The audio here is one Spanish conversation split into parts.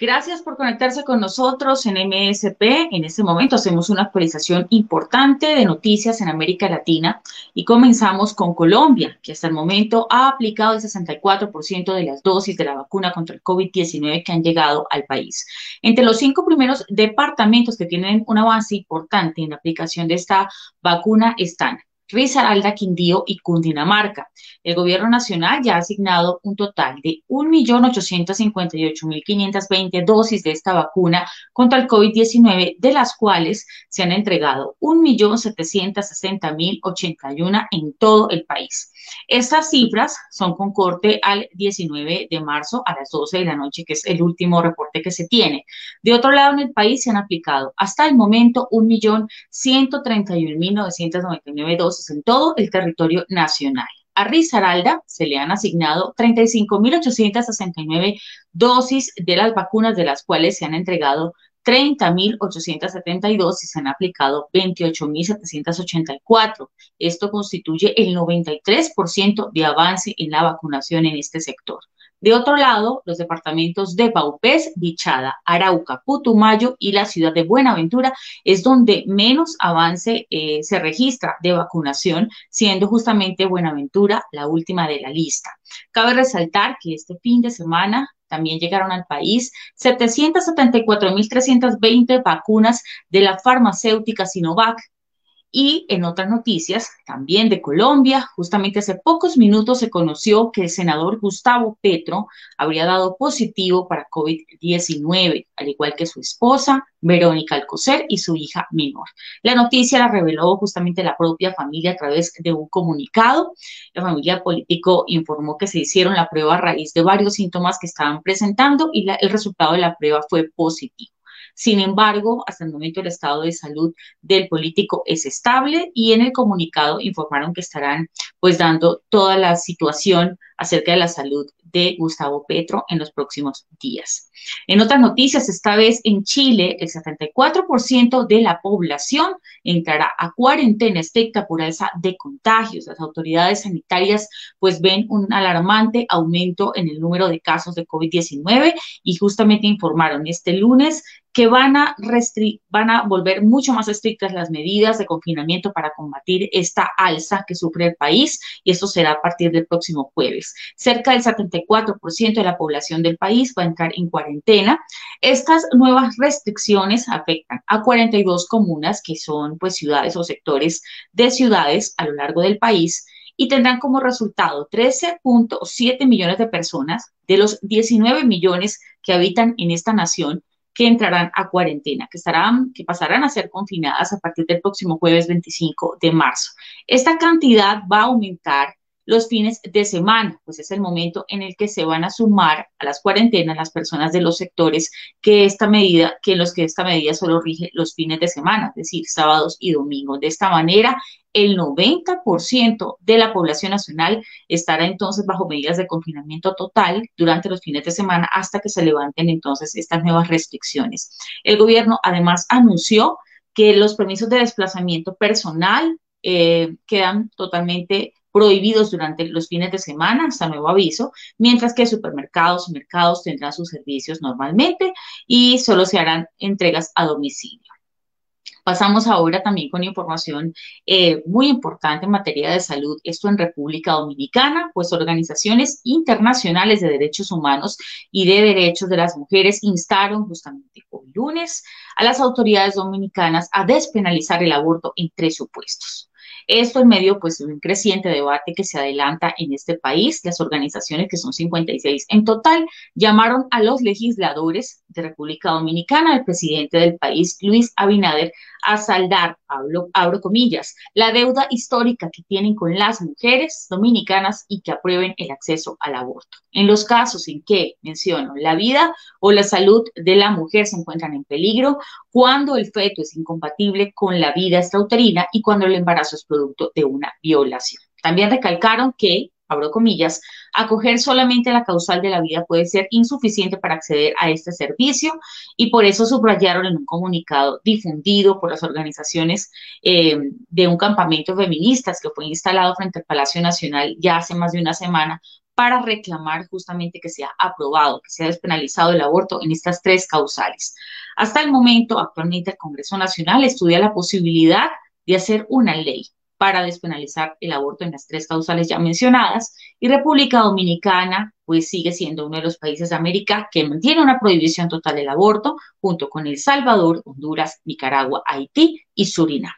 Gracias por conectarse con nosotros en MSP. En este momento hacemos una actualización importante de noticias en América Latina y comenzamos con Colombia, que hasta el momento ha aplicado el 64% de las dosis de la vacuna contra el COVID-19 que han llegado al país. Entre los cinco primeros departamentos que tienen un avance importante en la aplicación de esta vacuna están Risaralda, Quindío y Cundinamarca. El gobierno nacional ya ha asignado un total de 1.858.520 dosis de esta vacuna contra el COVID-19, de las cuales se han entregado 1.760.081 en todo el país. Estas cifras son con corte al 19 de marzo a las 12 de la noche, que es el último reporte que se tiene. De otro lado, en el país se han aplicado hasta el momento 1.131.999 dosis en todo el territorio nacional. A Risaralda se le han asignado 35.869 dosis de las vacunas, de las cuales se han entregado 30.872 y se han aplicado 28.784. Esto constituye el 93% de avance en la vacunación en este sector. De otro lado, los departamentos de Paupés, Bichada, Arauca, Putumayo y la ciudad de Buenaventura es donde menos avance eh, se registra de vacunación, siendo justamente Buenaventura la última de la lista. Cabe resaltar que este fin de semana también llegaron al país 774.320 vacunas de la farmacéutica Sinovac y en otras noticias, también de Colombia, justamente hace pocos minutos se conoció que el senador Gustavo Petro habría dado positivo para COVID-19, al igual que su esposa, Verónica Alcocer, y su hija menor. La noticia la reveló justamente la propia familia a través de un comunicado. La familia político informó que se hicieron la prueba a raíz de varios síntomas que estaban presentando y el resultado de la prueba fue positivo. Sin embargo, hasta el momento el estado de salud del político es estable y en el comunicado informaron que estarán pues dando toda la situación acerca de la salud de Gustavo Petro en los próximos días. En otras noticias, esta vez en Chile, el 74% de la población entrará a cuarentena estricta por alza de contagios. Las autoridades sanitarias pues ven un alarmante aumento en el número de casos de COVID-19 y justamente informaron este lunes que van a, van a volver mucho más estrictas las medidas de confinamiento para combatir esta alza que sufre el país y esto será a partir del próximo jueves. Cerca del 74% de la población del país va a entrar en cuarentena. Estas nuevas restricciones afectan a 42 comunas que son pues ciudades o sectores de ciudades a lo largo del país y tendrán como resultado 13.7 millones de personas de los 19 millones que habitan en esta nación que entrarán a cuarentena, que, estarán, que pasarán a ser confinadas a partir del próximo jueves 25 de marzo. Esta cantidad va a aumentar los fines de semana, pues es el momento en el que se van a sumar a las cuarentenas las personas de los sectores que esta medida, que los que esta medida solo rige los fines de semana, es decir, sábados y domingos. De esta manera, el 90% de la población nacional estará entonces bajo medidas de confinamiento total durante los fines de semana hasta que se levanten entonces estas nuevas restricciones. El gobierno además anunció que los permisos de desplazamiento personal eh, quedan totalmente prohibidos durante los fines de semana, hasta nuevo aviso, mientras que supermercados y mercados tendrán sus servicios normalmente y solo se harán entregas a domicilio. Pasamos ahora también con información eh, muy importante en materia de salud, esto en República Dominicana, pues organizaciones internacionales de derechos humanos y de derechos de las mujeres instaron justamente hoy lunes a las autoridades dominicanas a despenalizar el aborto en tres supuestos. Esto en medio pues, de un creciente debate que se adelanta en este país. Las organizaciones, que son 56 en total, llamaron a los legisladores de República Dominicana, el presidente del país, Luis Abinader, a saldar, abro, abro comillas, la deuda histórica que tienen con las mujeres dominicanas y que aprueben el acceso al aborto. En los casos en que, menciono, la vida o la salud de la mujer se encuentran en peligro, cuando el feto es incompatible con la vida extrauterina y cuando el embarazo es producto de una violación. También recalcaron que abro comillas, acoger solamente la causal de la vida puede ser insuficiente para acceder a este servicio y por eso subrayaron en un comunicado difundido por las organizaciones eh, de un campamento feministas que fue instalado frente al Palacio Nacional ya hace más de una semana para reclamar justamente que sea aprobado, que sea despenalizado el aborto en estas tres causales. Hasta el momento, actualmente el Congreso Nacional estudia la posibilidad de hacer una ley para despenalizar el aborto en las tres causales ya mencionadas. Y República Dominicana, pues sigue siendo uno de los países de América que mantiene una prohibición total del aborto, junto con El Salvador, Honduras, Nicaragua, Haití y Surinam.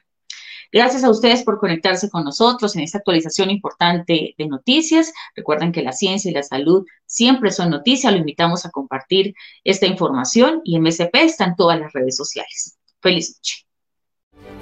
Gracias a ustedes por conectarse con nosotros en esta actualización importante de noticias. Recuerden que la ciencia y la salud siempre son noticias. Lo invitamos a compartir esta información y MSP está en todas las redes sociales. Feliz noche.